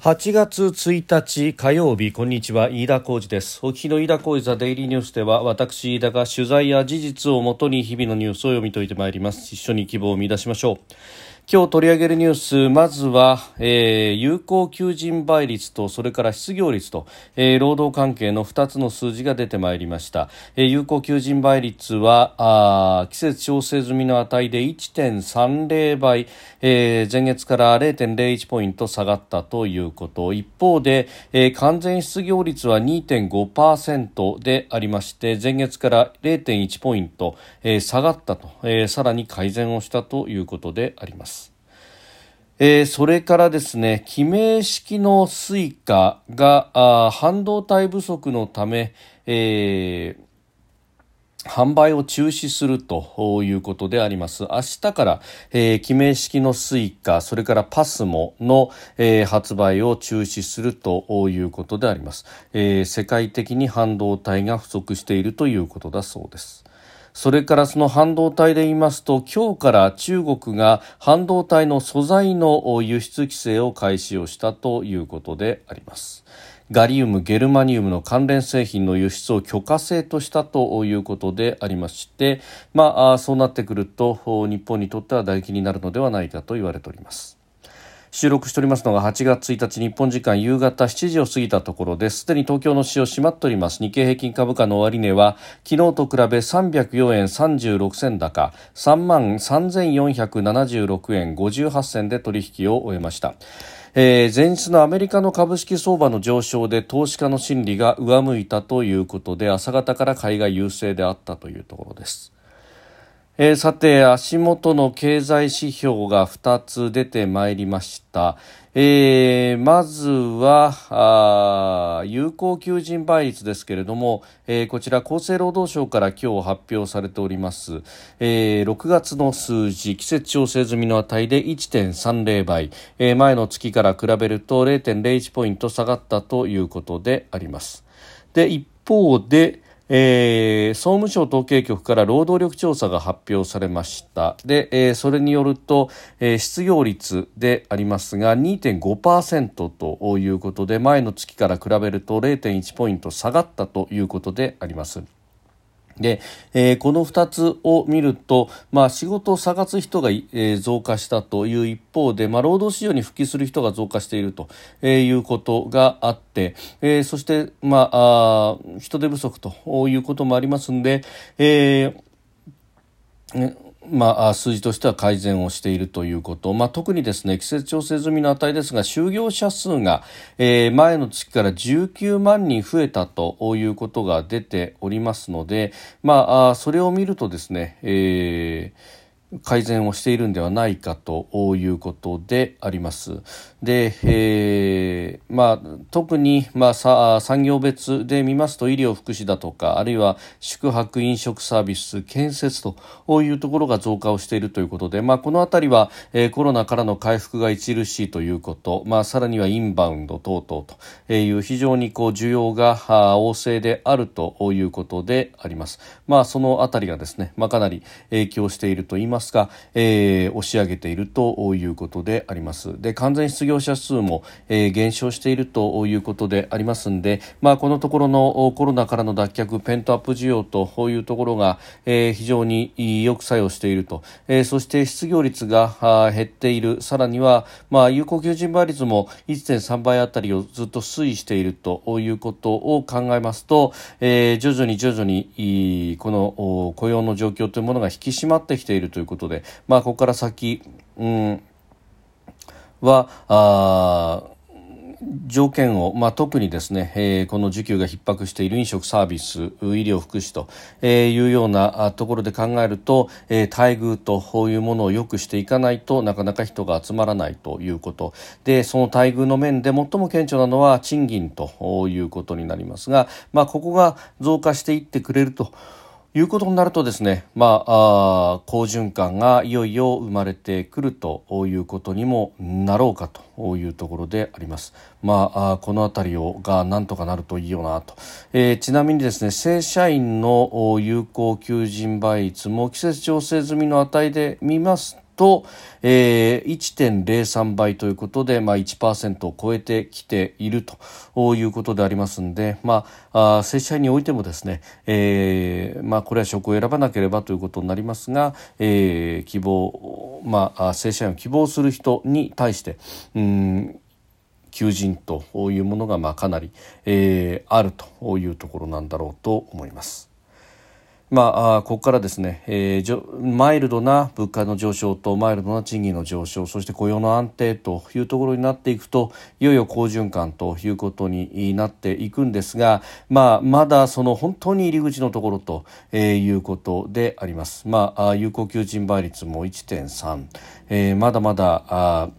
8月1日火曜日こんにちは。飯田浩二です。お聞きの飯田浩二ザデイリーニュースでは私飯田が取材や事実をもとに日々のニュースを読み解いてまいります。一緒に希望を見出しましょう。今日取り上げるニュースまずは、えー、有効求人倍率とそれから失業率と、えー、労働関係の2つの数字が出てまいりました、えー、有効求人倍率はあ季節調整済みの値で1.30倍、えー、前月から0.01ポイント下がったということ。一方で、えー、完全失業率は2.5%でありまして前月から0.1ポイント、えー、下がったと、えー、さらに改善をしたということであります。えー、それからですね、記名式の Suica があ半導体不足のため、えー、販売を中止するということであります。明日から、えー、記名式の Suica、それから PASMO の、えー、発売を中止するということであります、えー。世界的に半導体が不足しているということだそうです。それからその半導体で言いますと今日から中国が半導体の素材の輸出規制を開始をしたということであります。ガリウム、ゲルマニウムの関連製品の輸出を許可制としたということでありまして、まあ、そうなってくると日本にとっては打撃になるのではないかと言われております。収録しておりますのが8月1日日本時間夕方7時を過ぎたところです。すでに東京の市場閉まっております。日経平均株価の終値は昨日と比べ304円36銭高3万3476円58銭で取引を終えました。えー、前日のアメリカの株式相場の上昇で投資家の心理が上向いたということで朝方から買いが優勢であったというところです。えー、さて足元の経済指標が2つ出てまいりました、えー、まずは有効求人倍率ですけれども、えー、こちら厚生労働省から今日発表されております、えー、6月の数字季節調整済みの値で1.30倍、えー、前の月から比べると0.01ポイント下がったということであります。で一方でえー、総務省統計局から労働力調査が発表されましたで、えー、それによると、えー、失業率でありますが2.5%ということで前の月から比べると0.1ポイント下がったということであります。で、えー、この2つを見ると、まあ、仕事を探す人が、えー、増加したという一方で、まあ、労働市場に復帰する人が増加していると、えー、いうことがあって、えー、そして、まあ、あ人手不足ということもありますんで、えーまあ、数字としては改善をしているということ、まあ、特にですね季節調整済みの値ですが就業者数が、えー、前の月から19万人増えたということが出ておりますので、まあ、それを見るとですね、えー改善をしているんではないかということであります。で、えー、まあ、特に、まあ、産業別で見ますと医療福祉だとかあるいは宿泊飲食サービス建設というところが増加をしているということで、まあ、この辺りは、えー、コロナからの回復が著しいということ、まあ、さらにはインバウンド等々という非常にこう需要が旺盛であるということであります。まあ、その辺りがですね、まあ、かなり影響していると言いますますか、えー、押し上げているということであります。で完全失業者数も、えー、減少しているということでありますんで、まあ、このところのコロナからの脱却ペントアップ需要というところが、えー、非常によく作用していると、えー、そして失業率が減っている。さらには、まあ、有効求人倍率も1.3倍あたりをずっと推移しているということを考えますと、えー、徐々に徐々にこの雇用の状況というものが引き締まってきているということで、まあ、ここから先、うん、は、あ条件を、まあ、特にですね、えー、この需給が逼迫している飲食サービス、医療福祉と、えー、いうようなところで考えると、えー、待遇とこういうものを良くしていかないとなかなか人が集まらないということ。でその待遇の面で最も顕著なのは賃金ということになりますが、まあ、ここが増加していってくれると。いうことになるとですね、まあ、あ好循環がいよいよ生まれてくるということにもなろうかというところであります。まあ、あこの辺りをがなんとかなるといいよなと、えー、ちなみにですね正社員の有効求人倍率も季節調整済みの値で見ますと、えー、1.03倍ということで、まあ、1%を超えてきているということでありますので、まあ、あ正社員においてもですね、えーまあ、これは職を選ばなければということになりますが、えー、希望、まあ、正社員を希望する人に対して、うん求人というものがまあかなり、えー、あるというところなんだろうと思います。まあ、ここからですね、えー、マイルドな物価の上昇とマイルドな賃金の上昇そして雇用の安定というところになっていくといよいよ好循環ということになっていくんですが、まあ、まだその本当に入り口のところと、えー、いうことであります。まあ、有効求人倍率も1.3、えー、まだまだ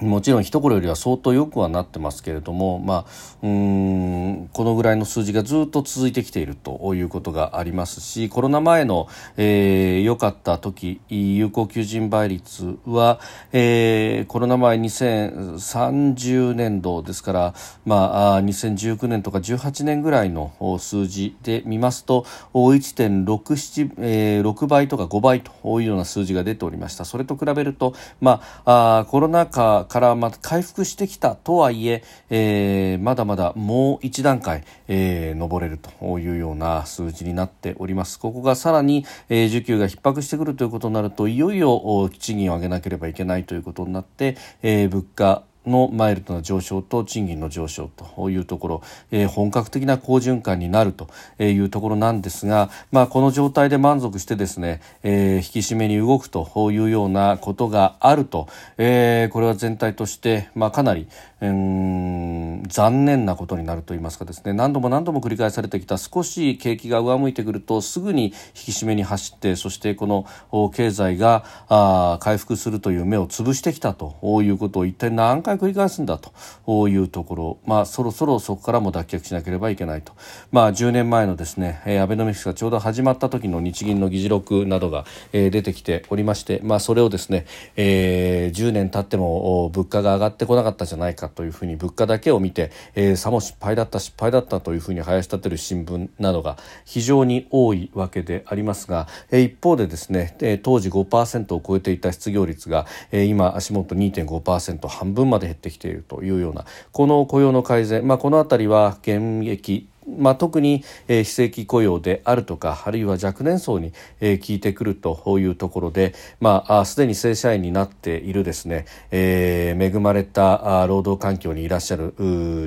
もちろん一頃よりは相当良くはなってますけれども、まあ、うんこのぐらいの数字がずっと続いてきているということがありますしコロナ前の良、えー、かった時有効求人倍率は、えー、コロナ前2030年度ですから、まあ、2019年とか18年ぐらいの数字で見ますと1.67、えー、6倍とか5倍というような数字が出ておりました。それと比べると、まあ、あコロナ禍からま回復してきたとはいええー、まだまだもう一段階、えー、上れるというような数字になっております。ここがさらに、えー、需給が逼迫してくるということになるといよいよ賃金を上げなければいけないということになって、えー、物価のマイルドな上昇と賃金の上昇というところ、えー、本格的な好循環になるというところなんですが、まあ、この状態で満足してですね、えー、引き締めに動くというようなことがあると、えー、これは全体として、まあ、かなり、うん残念なことになると言いますかですね。何度も何度も繰り返されてきた少し景気が上向いてくるとすぐに引き締めに走ってそしてこの経済があ回復するという目を潰してきたということを一体何回繰り返すんだというところ、まあ、そろそろそこからも脱却しなければいけないと、まあ、10年前のですねアベノミクスがちょうど始まった時の日銀の議事録などが、えー、出てきておりまして、まあ、それをですね、えー、10年経っても物価が上がってこなかったじゃないかというふうに物価だけを見て、えー、さも失敗だった失敗だったというふうに林立てる新聞などが非常に多いわけでありますが、えー、一方でですね、えー、当時5%を超えていた失業率が、えー、今足元2.5%半分までで減ってきているというようなこの雇用の改善、まあ、この辺りは現役まあ、特に、えー、非正規雇用であるとかあるいは若年層に、えー、効いてくるというところで、まあ、すでに正社員になっているですね、えー、恵まれた労働環境にいらっしゃる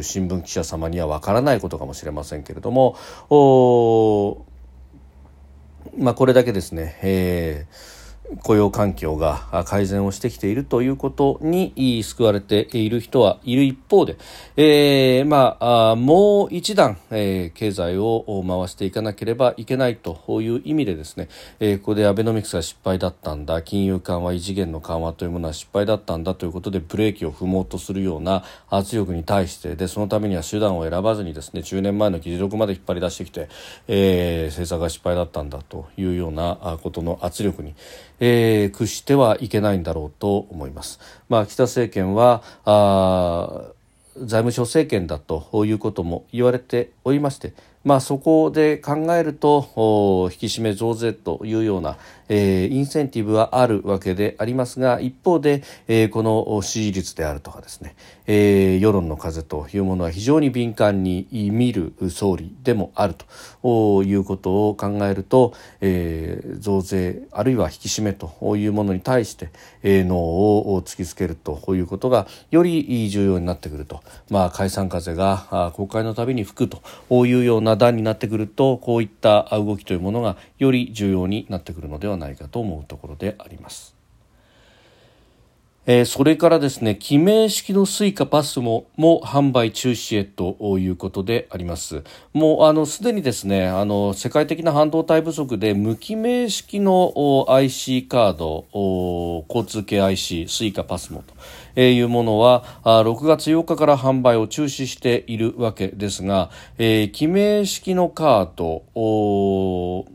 新聞記者様にはわからないことかもしれませんけれどもお、まあ、これだけですね、えー雇用環境が改善をしてきているということに救われている人はいる一方で、えー、まあ、もう一段、えー、経済を回していかなければいけないという意味でですね、えー、ここでアベノミクスが失敗だったんだ金融緩和異次元の緩和というものは失敗だったんだということでブレーキを踏もうとするような圧力に対してでそのためには手段を選ばずにですね10年前の議事録まで引っ張り出してきて、えー、政策が失敗だったんだというようなことの圧力にえー、屈してはいけないんだろうと思います。まあ、北政権はあ財務省政権だということも言われておりまして、まあ、そこで考えると引き締め増税というような、えー、インセンティブはあるわけでありますが一方で、えー、この支持率であるとかですね、えー、世論の風というものは非常に敏感に見る総理でもあるということを考えると、えー、増税あるいは引き締めというものに対して、えー、脳を突きつけるということがより重要になってくると、まあ、解散風が国会のたびに吹くというような段になってくるとこういった動きというものがより重要になってくるのではないかと思うところであります。えー、それからですね、記名式のスイカパスもも販売中止へということであります。もうあのすでにですね、あの世界的な半導体不足で無記名式の IC カード、交通系 IC スイカパスモというものは6月8日から販売を中止しているわけですが、えー、記名式のカード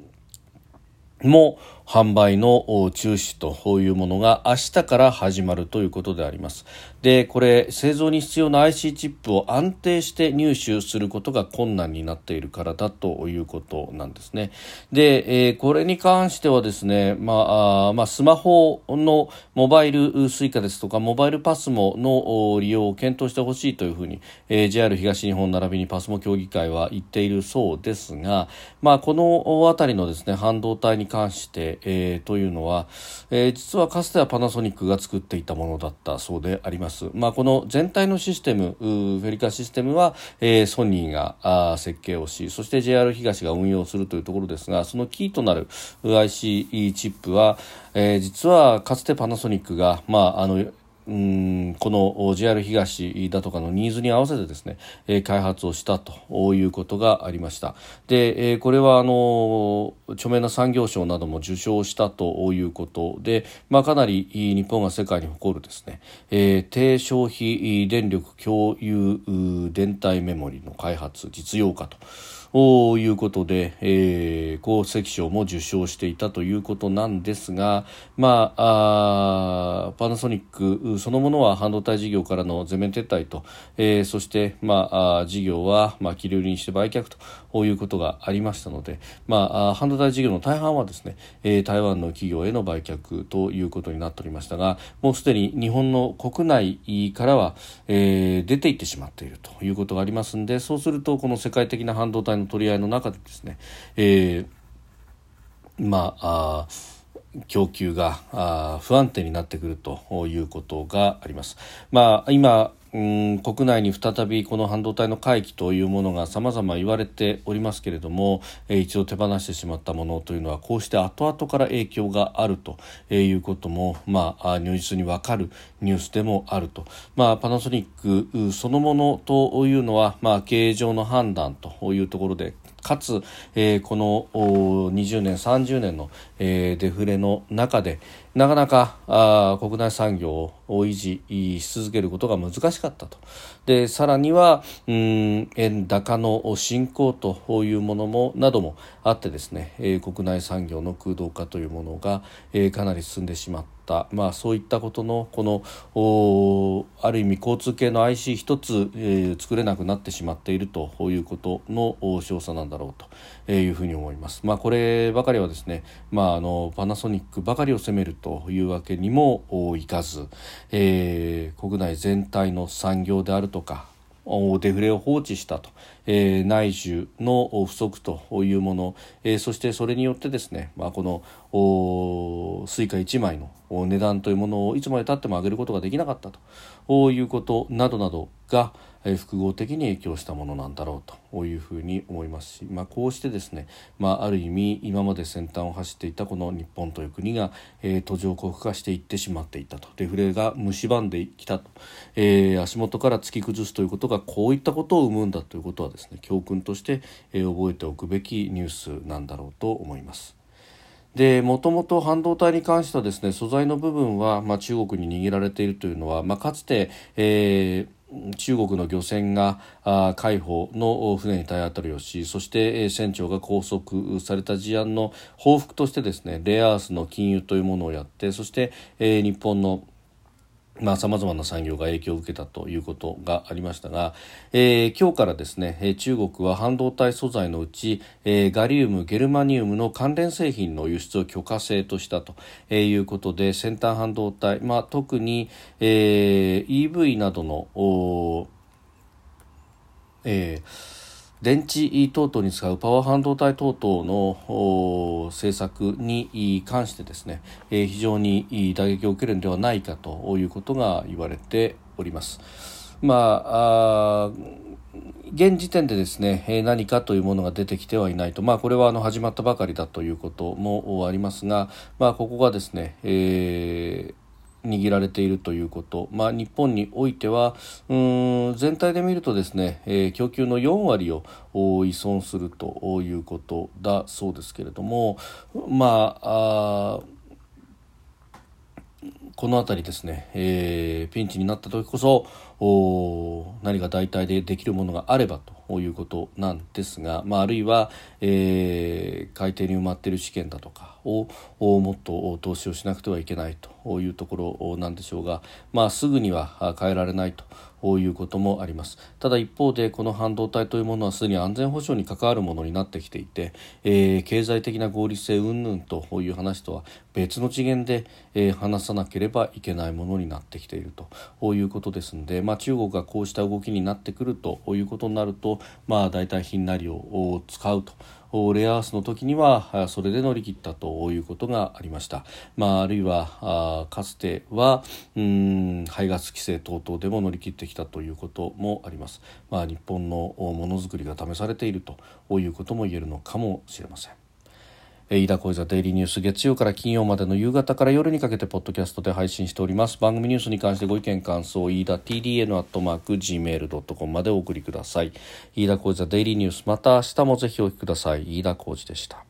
も販売の中止というものが明日から始まるということであります。でこれ製造に必要な IC チップを安定して入手することが困難になっているからだということなんですねで、えー、これに関してはですね、まあまあ、スマホのモバイル Suica ですとかモバイルパスモの利用を検討してほしいというふうに、えー、JR 東日本並びにパスモ協議会は言っているそうですが、まあ、この辺りのですね半導体に関して、えー、というのは、えー、実はかつてはパナソニックが作っていたものだったそうであります。まあ、この全体のシステム、フェリカシステムは、えー、ソニーがあ設計をし、そして JR 東が運用するというところですが、そのキーとなる IC チップは、えー、実はかつてパナソニックが、まあ、あのうんこの JR 東だとかのニーズに合わせてですね、え、開発をしたということがありました。で、え、これはあの著名な産業賞なども受賞したということで、まあ、かなり日本が世界に誇るですね、え、低消費電力共有電体メモリの開発実用化と。いうことで、えー、功績賞も受賞していたということなんですが、まあ、あパナソニックそのものは半導体事業からの全面撤退と、えー、そして、まあ、事業は、まあ、切り売りにして売却ということがありましたので、まあ、半導体事業の大半はですね、えー、台湾の企業への売却ということになっておりましたが、もうすでに日本の国内からは、えー、出ていってしまっているということがありますので、そうすると、この世界的な半導体の取り合いの中でですね、えー、まあ供給があ不安定になってくるということがあります。まあ、今うん国内に再びこの半導体の回帰というものが様々言われておりますけれども、えー、一度手放してしまったものというのはこうして後々から影響があるということも、まあ、如実に分かるニュースでもあると、まあ、パナソニックそのものというのは、まあ、経営上の判断というところでかつ、えー、この20年、30年の、えー、デフレの中でなかなかあ国内産業を維持し続けることが難しかったと。でさらにはうん円高の進行というものもなどもあってですね、えー、国内産業の空洞化というものが、えー、かなり進んでしまった、まあ、そういったことのこのある意味交通系の IC 一つ、えー、作れなくなってしまっているということの詳細なんだろうというふうに思います。まあ、こればかりはですね、まあ、あのパナソニックばかりを責めるというわけにもいかず、えー、国内全体の産業であるとかデフレを放置したと、えー、内需の不足というもの、えー、そしてそれによってですね、まあ、この Suica 1枚の値段というものをいつまでたっても上げることができなかったと。いうことなどなどが、え複合的に影響したものなんだろうというふうに思いますし、まあ、こうしてですね、まあ、ある意味今まで先端を走っていたこの日本という国が、え、途上国化していってしまっていたとデフレが蝕んできたと、えー、足元から突き崩すということがこういったことを生むんだということはですね教訓として、え、覚えておくべきニュースなんだろうと思います。でもともと半導体に関してはですね素材の部分は、まあ、中国に握られているというのは、まあ、かつて、えー中国の漁船が海保の船に体当たりをしそして船長が拘束された事案の報復としてですねレアアースの禁輸というものをやってそして日本のまあ、様々な産業が影響を受けたということがありましたが、えー、今日からですね、中国は半導体素材のうち、えー、ガリウム、ゲルマニウムの関連製品の輸出を許可制としたということで、先端半導体、まあ、特に、えー、EV などの、えー電池等々に使うパワー半導体等々の政策に関してですね、えー、非常に打撃を受けるのではないかということが言われております。まあ現時点でですね何かというものが出てきてはいないと、まあ、これはあの始まったばかりだということもありますが、まあ、ここがですね、えー握られているということ、まあ、日本においてはうん全体で見るとですね、えー、供給の4割を依存するということだそうですけれどもまあこの辺りですね、えー、ピンチになった時こそ何か代替でできるものがあればということなんですが、まあ、あるいは、えー、海底に埋まっている試験だとかをもっと投資をしなくてはいけないというところなんでしょうが、まあ、すぐには変えられないと。こういうこともありますただ一方でこの半導体というものはすでに安全保障に関わるものになってきていて、えー、経済的な合理性云々という話とは別の次元で、えー、話さなければいけないものになってきているということですので、まあ、まあ中国がこうした動きになってくるということになると、まあ、大体ひんなりを使うと。レアアースの時にはそれで乗り切ったということがありました、まあ、あるいはかつてはうん排ガス規制等々でも乗り切ってきたということもあります、まあ、日本のものづくりが試されているということも言えるのかもしれません。飯田小泉デイリーニュース月曜から金曜までの夕方から夜にかけてポッドキャストで配信しております。番組ニュースに関してご意見感想飯田 TDN アットマーク Gmail.com までお送りください。飯田小泉デイリーニュース。また明日もぜひお聞きください。飯田小泉でした。